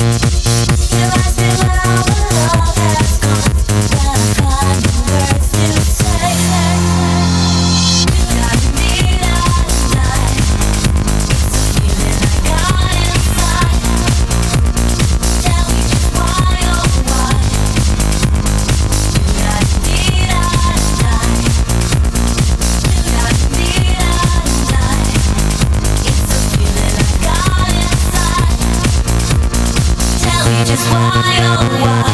Música just want to know why.